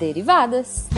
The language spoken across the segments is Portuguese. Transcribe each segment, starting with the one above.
Derivadas.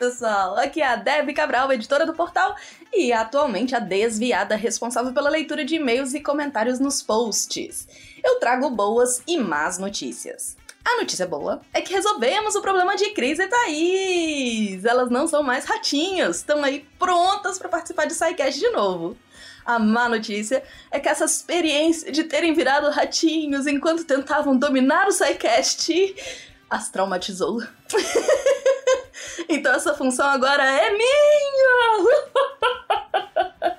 Pessoal! Aqui é a Debbie Cabral, editora do portal, e atualmente a desviada responsável pela leitura de e-mails e comentários nos posts. Eu trago boas e más notícias. A notícia boa é que resolvemos o problema de Cris e Thaís! Elas não são mais ratinhos, estão aí prontas para participar de SciCast de novo. A má notícia é que essa experiência de terem virado ratinhos enquanto tentavam dominar o SciCast as traumatizou. então essa função agora é minha!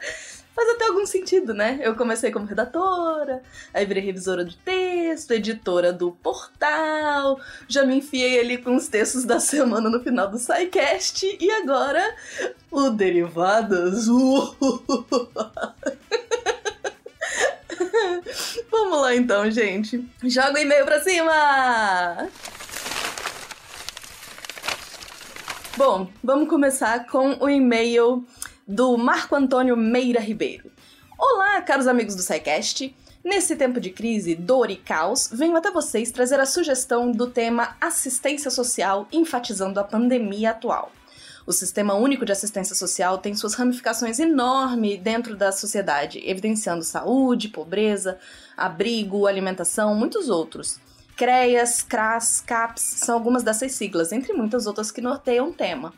Faz até algum sentido, né? Eu comecei como redatora, aí virei revisora de texto, editora do portal, já me enfiei ali com os textos da semana no final do SciCast e agora o Derivadas. Vamos lá então, gente. Joga o e-mail pra cima! Bom, vamos começar com o e-mail do Marco Antônio Meira Ribeiro. Olá, caros amigos do SciCast. Nesse tempo de crise, dor e caos, venho até vocês trazer a sugestão do tema assistência social, enfatizando a pandemia atual. O Sistema Único de Assistência Social tem suas ramificações enormes dentro da sociedade, evidenciando saúde, pobreza, abrigo, alimentação, muitos outros. CREAS, CRAS, CAPS são algumas dessas siglas, entre muitas outras que norteiam o tema.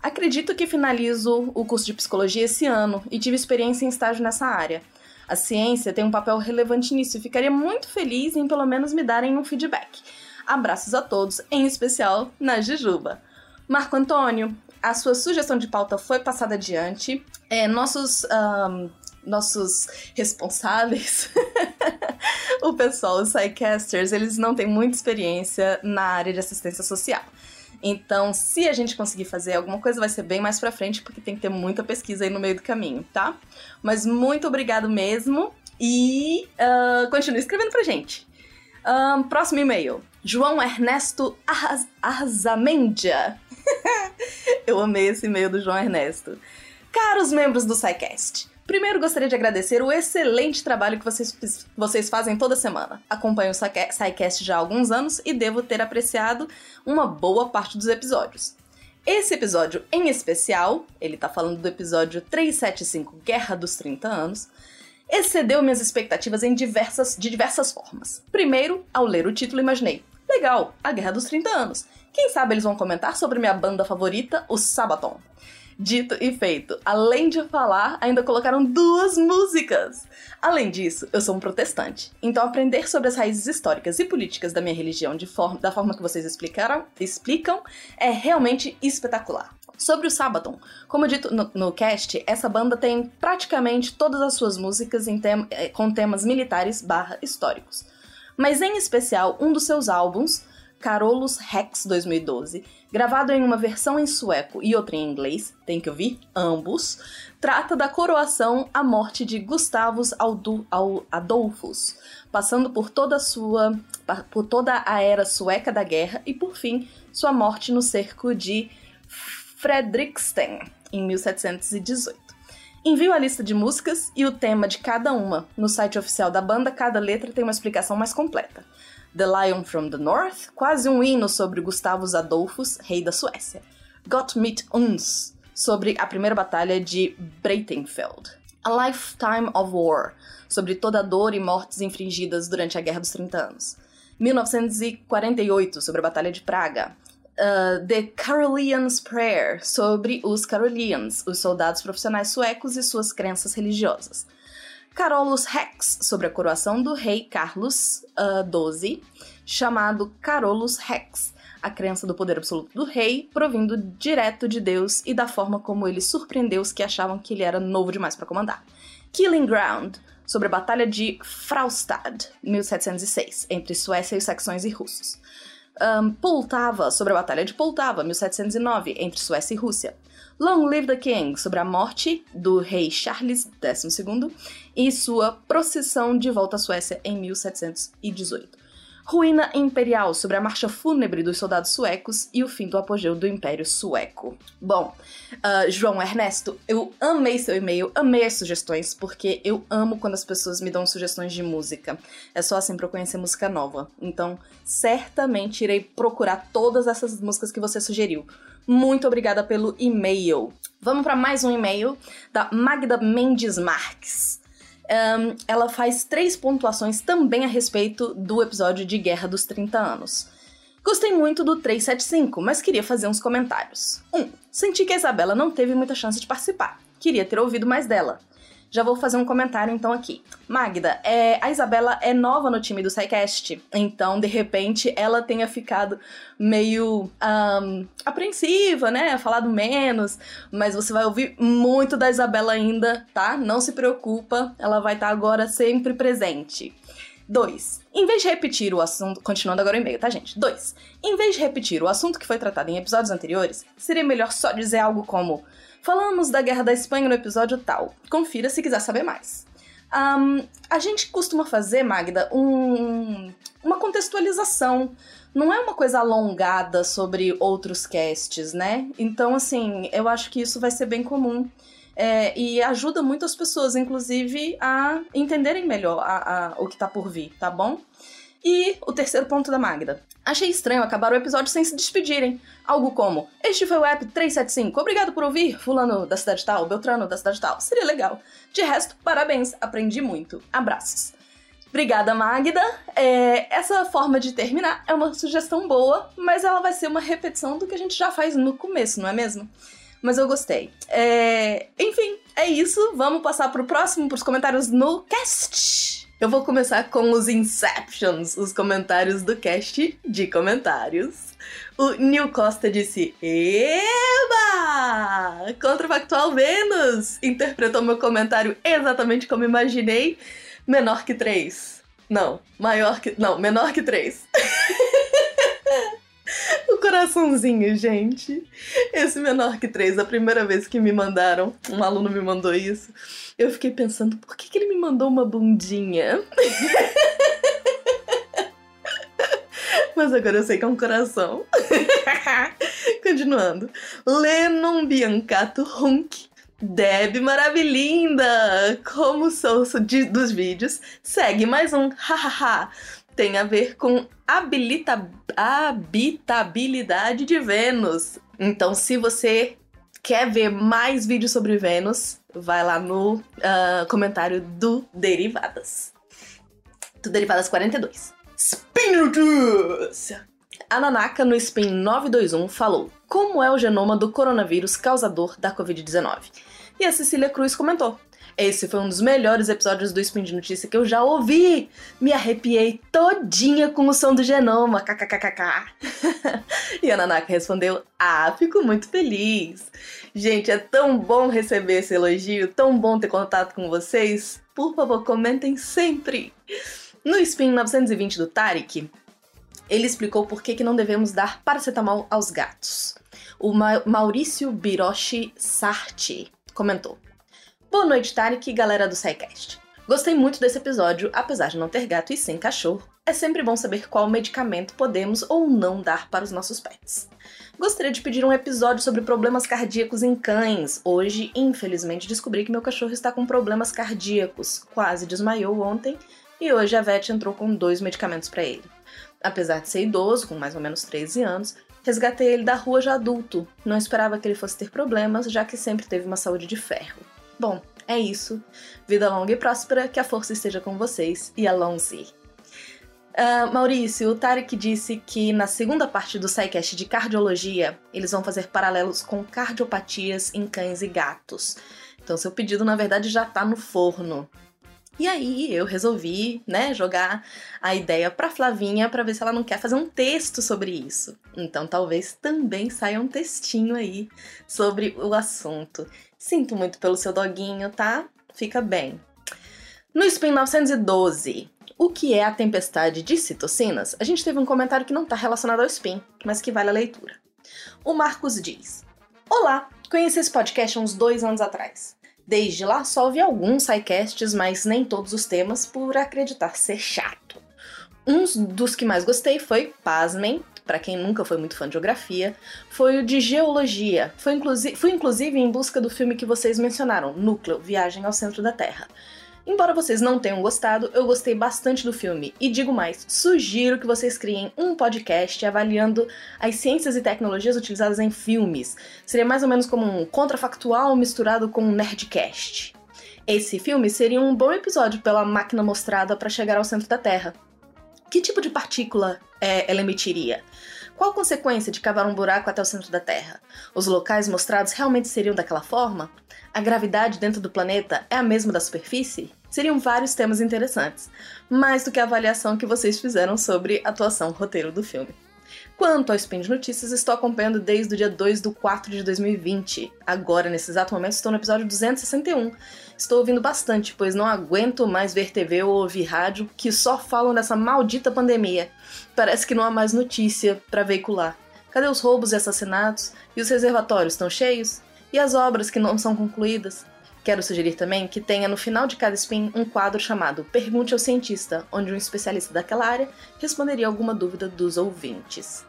Acredito que finalizo o curso de psicologia esse ano e tive experiência em estágio nessa área. A ciência tem um papel relevante nisso e ficaria muito feliz em pelo menos me darem um feedback. Abraços a todos, em especial na Jujuba. Marco Antônio, a sua sugestão de pauta foi passada adiante. É, nossos um, nossos responsáveis, o pessoal, os sidecasters, eles não têm muita experiência na área de assistência social. Então, se a gente conseguir fazer alguma coisa, vai ser bem mais pra frente, porque tem que ter muita pesquisa aí no meio do caminho, tá? Mas muito obrigado mesmo e uh, continue escrevendo pra gente. Um, próximo e-mail. João Ernesto Arzamendia. Eu amei esse e-mail do João Ernesto. Caros membros do SciCast, Primeiro, gostaria de agradecer o excelente trabalho que vocês, vocês fazem toda semana. Acompanho o SciCast já há alguns anos e devo ter apreciado uma boa parte dos episódios. Esse episódio em especial, ele tá falando do episódio 375 Guerra dos 30 Anos, excedeu minhas expectativas em diversas, de diversas formas. Primeiro, ao ler o título, imaginei: legal, a Guerra dos 30 Anos. Quem sabe eles vão comentar sobre minha banda favorita, o Sabaton. Dito e feito. Além de falar, ainda colocaram duas músicas. Além disso, eu sou um protestante. Então aprender sobre as raízes históricas e políticas da minha religião de forma, da forma que vocês explicaram, explicam é realmente espetacular. Sobre o Sabaton, como dito no, no, cast, essa banda tem praticamente todas as suas músicas eh, com temas militares barra históricos. Mas em especial, um dos seus álbuns, Carolus Rex 2012, gravado em uma versão em sueco e outra em inglês, tem que ouvir ambos, trata da coroação à morte de Gustavus Adolphus, passando por toda a sua por toda a era sueca da guerra e por fim sua morte no cerco de Fredriksten em 1718. Envio a lista de músicas e o tema de cada uma. No site oficial da banda, cada letra tem uma explicação mais completa. The Lion from the North, quase um hino sobre Gustavus Adolphus, rei da Suécia. Got Mit Uns, sobre a primeira batalha de Breitenfeld. A Lifetime of War, sobre toda a dor e mortes infringidas durante a Guerra dos 30 Anos. 1948, sobre a Batalha de Praga. Uh, The Carolians Prayer, sobre os Carolians, os soldados profissionais suecos e suas crenças religiosas. Carolus Rex, sobre a coroação do rei Carlos XII, uh, chamado Carolus Rex, a crença do poder absoluto do rei, provindo direto de Deus e da forma como ele surpreendeu os que achavam que ele era novo demais para comandar. Killing Ground, sobre a Batalha de Fraustad, 1706, entre Suécia e os saxões e russos. Um, Poltava, sobre a Batalha de Poltava, 1709, entre Suécia e Rússia. Long Live the King, sobre a morte do rei Charles XII e sua procissão de volta à Suécia em 1718. Ruína Imperial, sobre a marcha fúnebre dos soldados suecos e o fim do apogeu do Império Sueco. Bom, uh, João Ernesto, eu amei seu e-mail, amei as sugestões, porque eu amo quando as pessoas me dão sugestões de música. É só assim pra eu conhecer música nova. Então, certamente irei procurar todas essas músicas que você sugeriu. Muito obrigada pelo e-mail. Vamos para mais um e-mail da Magda Mendes Marques. Um, ela faz três pontuações também a respeito do episódio de Guerra dos 30 Anos. Gostei muito do 375, mas queria fazer uns comentários. 1. Um, senti que a Isabela não teve muita chance de participar. Queria ter ouvido mais dela. Já vou fazer um comentário então aqui. Magda, é, a Isabela é nova no time do SciCast, então de repente ela tenha ficado meio um, apreensiva, né? Falado menos, mas você vai ouvir muito da Isabela ainda, tá? Não se preocupa, ela vai estar tá agora sempre presente. 2. Em vez de repetir o assunto. Continuando agora o e-mail, tá, gente? 2. Em vez de repetir o assunto que foi tratado em episódios anteriores, seria melhor só dizer algo como: Falamos da Guerra da Espanha no episódio tal. Confira se quiser saber mais. Um, a gente costuma fazer, Magda, um, uma contextualização. Não é uma coisa alongada sobre outros casts, né? Então, assim, eu acho que isso vai ser bem comum. É, e ajuda muito as pessoas, inclusive, a entenderem melhor a, a, o que tá por vir, tá bom? E o terceiro ponto da Magda. Achei estranho acabar o episódio sem se despedirem. Algo como: Este foi o app 375, obrigado por ouvir, Fulano da cidade tal, Beltrano da cidade tal. Seria legal. De resto, parabéns, aprendi muito. Abraços. Obrigada, Magda. É, essa forma de terminar é uma sugestão boa, mas ela vai ser uma repetição do que a gente já faz no começo, não é mesmo? Mas eu gostei. É, enfim, é isso. Vamos passar pro próximo, pros comentários no cast. Eu vou começar com os Inceptions, os comentários do cast de comentários. O Nil Costa disse: Eba! Contrafactual Vênus! Interpretou meu comentário exatamente como imaginei. Menor que 3. Não, maior que. Não, menor que 3. o coraçãozinho, gente. Esse menor que 3, a primeira vez que me mandaram, um aluno me mandou isso eu fiquei pensando, por que, que ele me mandou uma bundinha? Mas agora eu sei que é um coração. Continuando. Lennon Biancato Hunk. Deb Maravilhinda! Como sou dos vídeos, segue mais um hahaha. Tem a ver com habilita, habitabilidade de Vênus. Então, se você quer ver mais vídeos sobre Vênus, vai lá no uh, comentário do Derivadas. Do Derivadas 42. Spin! A Nanaka, no Spin 921, falou como é o genoma do coronavírus causador da Covid-19. E a Cecília Cruz comentou. Esse foi um dos melhores episódios do Spin de Notícia que eu já ouvi. Me arrepiei todinha com o som do genoma, kkkk. e a Nanaka respondeu: Ah, fico muito feliz. Gente, é tão bom receber esse elogio, tão bom ter contato com vocês. Por favor, comentem sempre. No Spin 920 do Tarek, ele explicou por que, que não devemos dar paracetamol aos gatos. O Ma Maurício Biroshi Sarti comentou: Boa noite, Tarek e galera do SciCast. Gostei muito desse episódio, apesar de não ter gato e sem cachorro. É sempre bom saber qual medicamento podemos ou não dar para os nossos pets. Gostaria de pedir um episódio sobre problemas cardíacos em cães. Hoje, infelizmente, descobri que meu cachorro está com problemas cardíacos. Quase desmaiou ontem e hoje a vet entrou com dois medicamentos para ele. Apesar de ser idoso, com mais ou menos 13 anos, resgatei ele da rua já adulto. Não esperava que ele fosse ter problemas, já que sempre teve uma saúde de ferro. Bom, é isso. Vida longa e próspera, que a força esteja com vocês e a Lonzi. Uh, Maurício, o Tarek disse que na segunda parte do SciCast de cardiologia, eles vão fazer paralelos com cardiopatias em cães e gatos. Então, seu pedido, na verdade, já tá no forno. E aí eu resolvi, né, jogar a ideia pra Flavinha para ver se ela não quer fazer um texto sobre isso. Então talvez também saia um textinho aí sobre o assunto. Sinto muito pelo seu doguinho, tá? Fica bem. No Spin 912, o que é a tempestade de citocinas? A gente teve um comentário que não está relacionado ao Spin, mas que vale a leitura. O Marcos diz: Olá, conheci esse podcast uns dois anos atrás. Desde lá só ouvi alguns sidecasts, mas nem todos os temas, por acreditar ser chato. Um dos que mais gostei foi, pasmem, para quem nunca foi muito fã de geografia, foi o de geologia. Foi fui inclusive em busca do filme que vocês mencionaram, Núcleo, Viagem ao Centro da Terra. Embora vocês não tenham gostado, eu gostei bastante do filme e digo mais, sugiro que vocês criem um podcast avaliando as ciências e tecnologias utilizadas em filmes. Seria mais ou menos como um contrafactual misturado com um nerdcast. Esse filme seria um bom episódio pela máquina mostrada para chegar ao centro da Terra. Que tipo de partícula é, ela emitiria? Qual a consequência de cavar um buraco até o centro da Terra? Os locais mostrados realmente seriam daquela forma? A gravidade dentro do planeta é a mesma da superfície? Seriam vários temas interessantes, mais do que a avaliação que vocês fizeram sobre atuação roteiro do filme. Quanto ao Spin de Notícias, estou acompanhando desde o dia 2 do 4 de 2020. Agora, nesse exato momento, estou no episódio 261. Estou ouvindo bastante, pois não aguento mais ver TV ou ouvir rádio que só falam dessa maldita pandemia. Parece que não há mais notícia para veicular. Cadê os roubos e assassinatos? E os reservatórios estão cheios? E as obras que não são concluídas? Quero sugerir também que tenha no final de cada spin um quadro chamado Pergunte ao Cientista, onde um especialista daquela área responderia alguma dúvida dos ouvintes.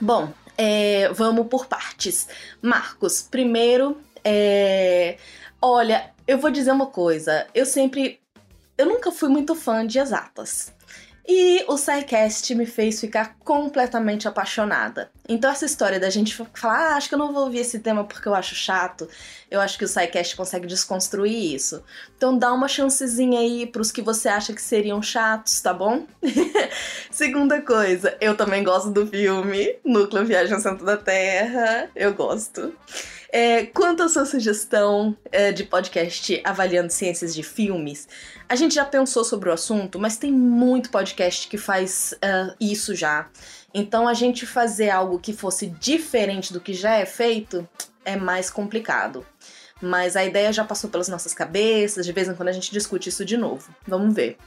Bom, é, vamos por partes. Marcos, primeiro, é, olha, eu vou dizer uma coisa. Eu sempre. Eu nunca fui muito fã de exatas. E o SciCast me fez ficar completamente apaixonada. Então, essa história da gente falar, ah, acho que eu não vou ouvir esse tema porque eu acho chato, eu acho que o SciCast consegue desconstruir isso. Então, dá uma chancezinha aí pros que você acha que seriam chatos, tá bom? Segunda coisa, eu também gosto do filme Núcleo Viagem ao Centro da Terra. Eu gosto. É, quanto à sua sugestão é, de podcast avaliando ciências de filmes, a gente já pensou sobre o assunto, mas tem muito podcast que faz uh, isso já. Então a gente fazer algo que fosse diferente do que já é feito é mais complicado. Mas a ideia já passou pelas nossas cabeças, de vez em quando a gente discute isso de novo. Vamos ver.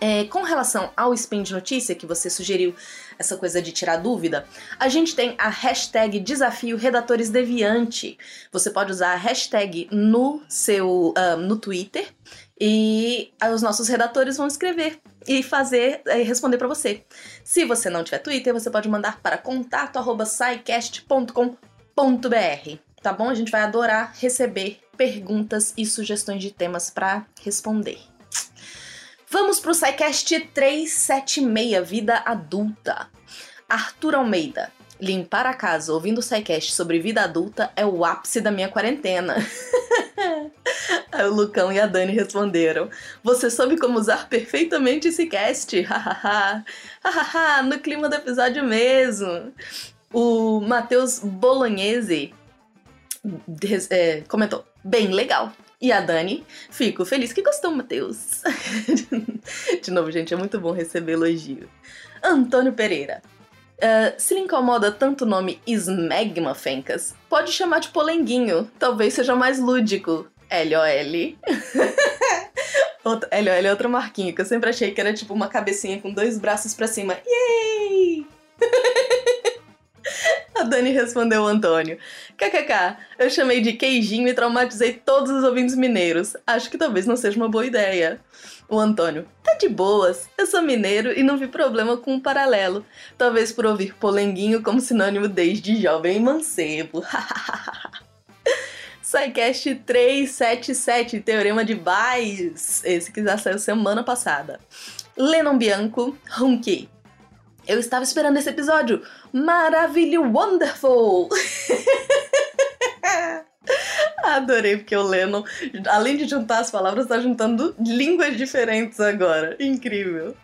É, com relação ao spin de notícia que você sugeriu, essa coisa de tirar dúvida, a gente tem a hashtag Desafio Redatores Deviante. Você pode usar a hashtag no seu uh, no Twitter e os nossos redatores vão escrever e fazer e responder para você. Se você não tiver Twitter, você pode mandar para contato@saicast.com.br. Tá bom? A gente vai adorar receber perguntas e sugestões de temas para responder. Vamos pro SciCast 376, Vida Adulta. Arthur Almeida. Limpar a casa ouvindo o SciCast sobre vida adulta é o ápice da minha quarentena. Aí o Lucão e a Dani responderam: Você soube como usar perfeitamente esse cast? Hahaha. Hahaha, no clima do episódio mesmo. O Matheus Bolognese é, comentou: Bem legal. E a Dani, fico feliz que gostou, Matheus. De novo, gente, é muito bom receber elogio. Antônio Pereira. Uh, se lhe incomoda tanto o nome Smegma Fencas, pode chamar de Polenguinho, talvez seja mais lúdico. LOL. LOL é outra marquinha que eu sempre achei que era tipo uma cabecinha com dois braços para cima. Yay! A Dani respondeu o Antônio. KKK, eu chamei de queijinho e traumatizei todos os ouvintes mineiros. Acho que talvez não seja uma boa ideia. O Antônio, tá de boas. Eu sou mineiro e não vi problema com o um paralelo. Talvez por ouvir polenguinho como sinônimo desde jovem mancebo. SciCast 377, Teorema de Bayes. Esse que já saiu semana passada. Lennon Bianco, Hunky. Eu estava esperando esse episódio. Maravilho, wonderful! Adorei, porque o Lennon, além de juntar as palavras, está juntando línguas diferentes agora. Incrível.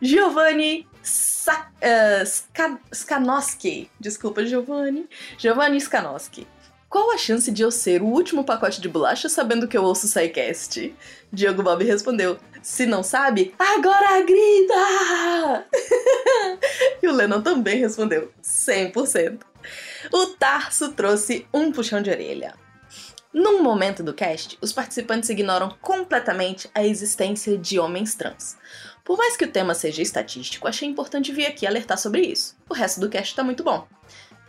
Giovanni Sa uh, Ska Skanowski. Desculpa, Giovanni. Giovanni Skanowski. Qual a chance de eu ser o último pacote de bolacha sabendo que eu ouço o SciCast? Diogo Bob respondeu: Se não sabe, agora grita! e o Lennon também respondeu: 100%. O Tarso trouxe um puxão de orelha. Num momento do cast, os participantes ignoram completamente a existência de homens trans. Por mais que o tema seja estatístico, achei importante vir aqui alertar sobre isso. O resto do cast tá muito bom.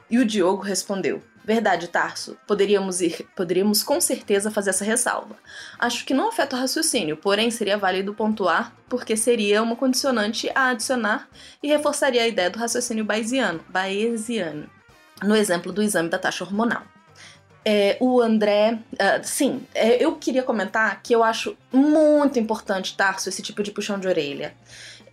E o Diogo respondeu: Verdade, Tarso. Poderíamos ir, poderíamos com certeza fazer essa ressalva. Acho que não afeta o raciocínio, porém seria válido pontuar porque seria uma condicionante a adicionar e reforçaria a ideia do raciocínio bayesiano, bayesiano no exemplo do exame da taxa hormonal. É, o André. Uh, sim, é, eu queria comentar que eu acho muito importante, Tarso, esse tipo de puxão de orelha.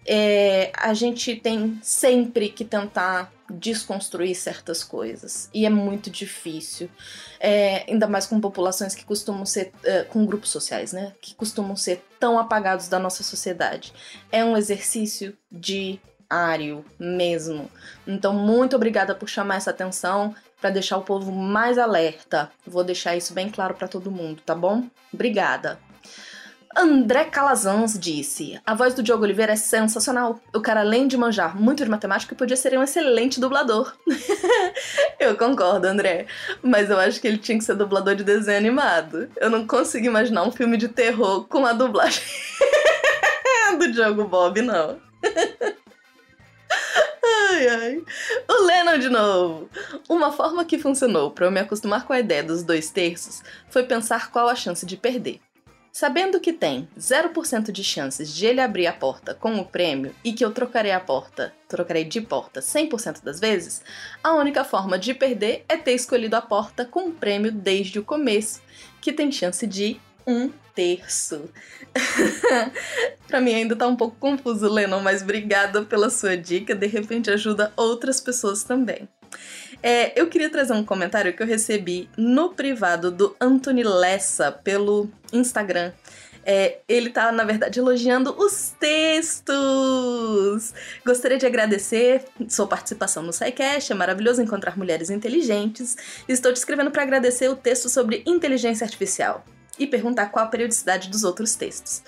É, a gente tem sempre que tentar desconstruir certas coisas. E é muito difícil. É, ainda mais com populações que costumam ser. Uh, com grupos sociais, né? Que costumam ser tão apagados da nossa sociedade. É um exercício diário mesmo. Então, muito obrigada por chamar essa atenção para deixar o povo mais alerta. Vou deixar isso bem claro para todo mundo, tá bom? Obrigada. André Calazans disse: A voz do Diogo Oliveira é sensacional. O cara, além de manjar muito de matemática, podia ser um excelente dublador. eu concordo, André. Mas eu acho que ele tinha que ser dublador de desenho animado. Eu não consigo imaginar um filme de terror com a dublagem do Diogo Bob, não. Ai, ai. O Lennon de novo. Uma forma que funcionou para eu me acostumar com a ideia dos dois terços foi pensar qual a chance de perder. Sabendo que tem 0% de chances de ele abrir a porta com o prêmio e que eu trocarei a porta, trocarei de porta 100% das vezes, a única forma de perder é ter escolhido a porta com o prêmio desde o começo, que tem chance de um terço. pra mim ainda tá um pouco confuso, Lennon, mas obrigada pela sua dica. De repente ajuda outras pessoas também. É, eu queria trazer um comentário que eu recebi no privado do Anthony Lessa pelo Instagram. É, ele tá, na verdade, elogiando os textos. Gostaria de agradecer sua participação no SciCast, é maravilhoso encontrar mulheres inteligentes. Estou te escrevendo para agradecer o texto sobre inteligência artificial e perguntar qual a periodicidade dos outros textos.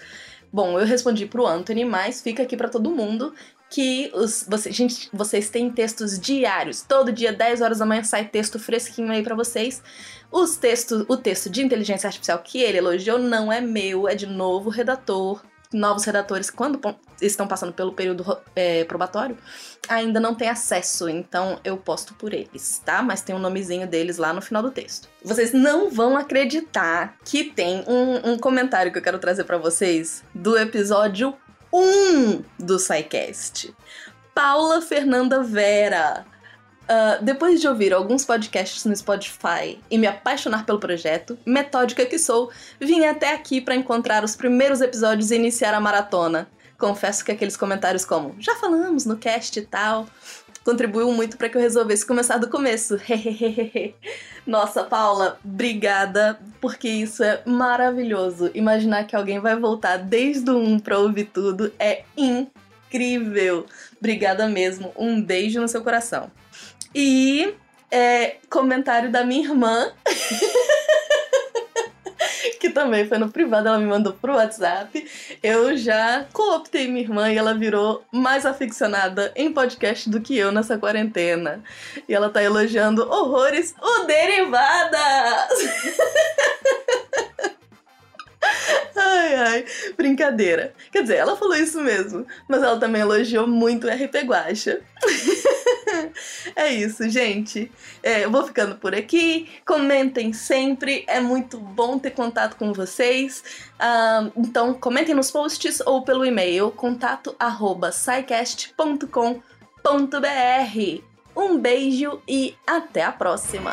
Bom, eu respondi pro Anthony, mas fica aqui para todo mundo que os, você, gente, vocês têm textos diários. Todo dia, 10 horas da manhã, sai texto fresquinho aí para vocês. Os textos, o texto de inteligência artificial que ele elogiou não é meu, é de novo redator novos redatores, quando estão passando pelo período é, probatório, ainda não têm acesso, então eu posto por eles, tá? Mas tem o um nomezinho deles lá no final do texto. Vocês não vão acreditar que tem um, um comentário que eu quero trazer para vocês do episódio 1 do SciCast. Paula Fernanda Vera Uh, depois de ouvir alguns podcasts no Spotify e me apaixonar pelo projeto, metódica que sou, vim até aqui para encontrar os primeiros episódios e iniciar a maratona. Confesso que aqueles comentários como já falamos no cast e tal contribuiu muito para que eu resolvesse começar do começo. Nossa, Paula, obrigada, porque isso é maravilhoso. Imaginar que alguém vai voltar desde o 1 para ouvir tudo é incrível. Obrigada mesmo. Um beijo no seu coração. E é, comentário da minha irmã. que também foi no privado, ela me mandou pro WhatsApp. Eu já cooptei minha irmã e ela virou mais aficionada em podcast do que eu nessa quarentena. E ela tá elogiando horrores o Derivadas! Ai, ai, brincadeira. Quer dizer, ela falou isso mesmo, mas ela também elogiou muito o RP Guacha. é isso, gente. É, eu vou ficando por aqui. Comentem sempre, é muito bom ter contato com vocês. Uh, então, comentem nos posts ou pelo e-mail contato arroba Um beijo e até a próxima!